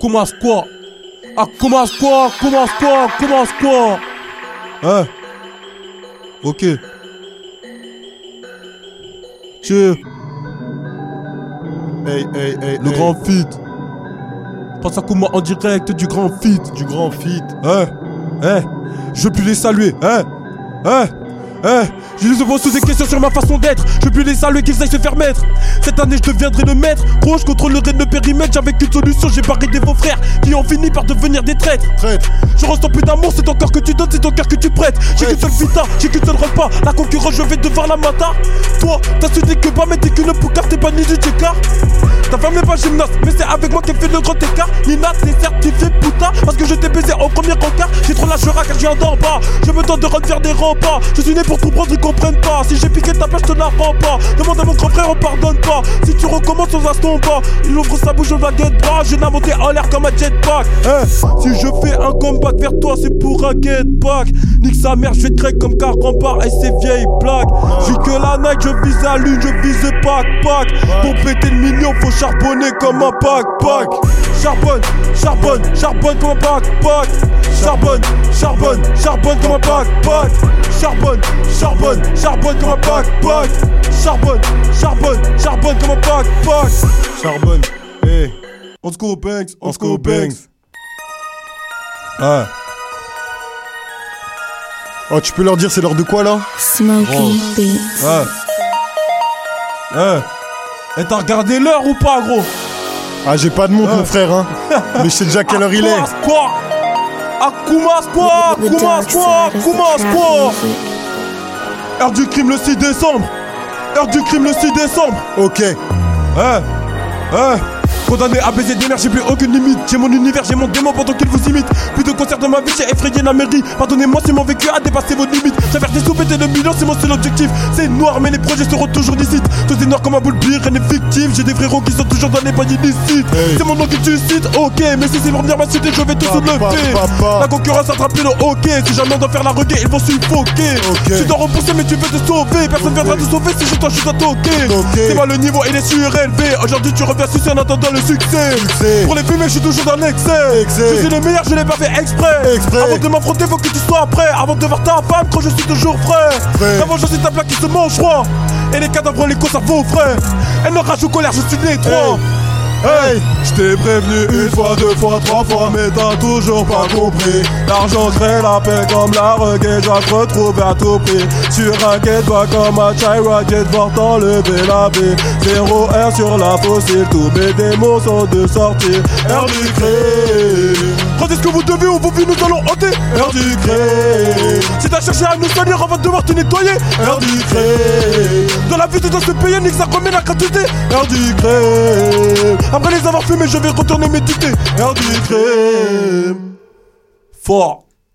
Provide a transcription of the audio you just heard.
Commence quoi commence quoi Commence quoi Commence quoi Hein Ok. Tiens. Hey, hey, hey, Le hey. grand feat. Pense à comment en direct du grand feat. Du grand feat. Hein? Hein? Je veux plus les saluer, hein? Hein? Hein Je les pose sous des questions sur ma façon d'être. Je veux plus les saluer qu'ils aillent se faire mettre. Cette année, je deviendrai le maître. Gros, je contrôlerai le périmètre. J'avais qu'une solution, j'ai barré des faux frères qui ont fini par devenir des traîtres. Traître. Je ressens plus d'amour, c'est ton cœur que tu donnes, c'est ton cœur que tu prêtes. J'ai qu'une seule vita, j'ai qu'une seule repas. La concurrence, je vais devoir la matar. Toi, t'as su que pas, mais t'es qu'une poucave, t'es pas ni du écart. Ta femme n'est pas gymnaste, mais c'est avec moi qu'elle fait le grand écart. Nina, t'es certifié putain, parce que je t'ai baisé au premier encart. J'ai trop la car je viens d'en bas. Je me tente de refaire des remparts. Je suis né pour tout prendre, ils comprennent pas. Si j'ai piqué ta place, je te la rends pas. Demande à mon grand frère, on pardonne pas. Si tu recommences, on instant bas. Il ouvre sa bouche, on va get pas. Je n'ai monté en l'air comme un jetpack. Hein, si je fais un comeback vers toi, c'est pour un get back. Nique sa mère, je vais te comme car rempart et ses vieilles blagues. J'ai que la Nike, je vise la lune, je vise pack pack. Pour péter le million, faut charbonner comme un pack pack. Charbonne, charbonne, charbonne comme un pack pack. Charbonne, charbonne, charbonne comme un pack pack. Charbonne, charbonne, charbonne comme un pack pack. Charbonne, charbonne, charbonne comme un pack pack. Charbonne. Hey. On se court au Banks. On se court au Banks. Ah. Oh, tu peux leur dire c'est l'heure de quoi là? Smoky Beats. Ouais. Ouais. Et t'as regardé l'heure ou pas, gros? Ah, j'ai pas de montre, Ouais. mon frère, hein. Mais je sais déjà quelle heure il est. Quoi? Commence quoi? Dark quoi? Trap quoi? Heure du crime le 6 décembre Heure du crime le 6 décembre Ok. Hein Hein Condamné à baiser des mères, j'ai plus aucune limite. J'ai mon univers, j'ai mon démon pendant qu'il vous imite. Plus de concerts de ma vie, j'ai effrayé la mairie. Pardonnez-moi si mon vécu a dépassé vos limites. J'avais des sous le million, c'est mon seul objectif. C'est noir, mais les projets seront toujours licites. Tout est noir comme un boule pire, rien n'est fictif. J'ai des frérots qui sont toujours dans les paniers illicites. Hey. C'est mon nom que tu cites, ok. Mais si c'est pour venir m'insulter, je vais Papa, soulever. La concurrence attrape le hockey. Si jamais on doit faire la reggae, ils vont suffoquer. Ok. Tu dois repousser, mais tu veux te sauver. Personne viendra te sauver si je toi, je dois toquer. Toquer. C'est moi le niveau, il est surélevé. Aujourd'hui, tu reviens sucer en attendant le succès. Succès. Pour les fumer, je suis toujours dans l'excès. Excès. Je suis le meilleur, je l'ai pas fait exprès. Exprès. Avant de m'affronter, faut que tu sois prêt. Avant de voir ta femme, quand je suis toujours frais. Frais. La vengeance est un plat qui se mange froid. Et les cadavres, les causes, ça vaut frais. Elle rage ou colère, je suis détroit. Hey. Je t'ai prévenu une fois, deux fois, trois fois, mais t'as toujours pas compris. L'argent crée la paix comme la reggae, je retrouver à tout prix. Sur un quai, toi comme un chai rocket, voir t'enlever la vie. Zéro R sur la fossile, tous mes démons sont de sortie. Heure du crime. Rendez ce que vous devez ou vos vies nous allons hanter. Heure du crime. Si t'as cherché à nous salir, on va devoir te nettoyer. Heure du crime. Dans la vie, tu dois se payer, nique ça remet la gratuité. Heure du crime. Après les avoir fumés, je vais retourner méditer. Heure du. Fort.